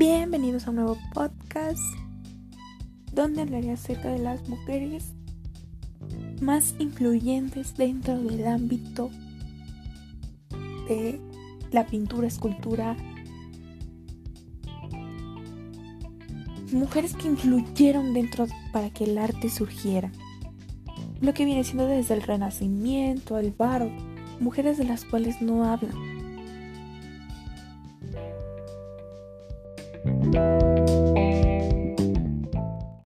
Bienvenidos a un nuevo podcast donde hablaré acerca de las mujeres más influyentes dentro del ámbito de la pintura, escultura. Mujeres que influyeron dentro para que el arte surgiera. Lo que viene siendo desde el Renacimiento, el barro, mujeres de las cuales no hablan. thank you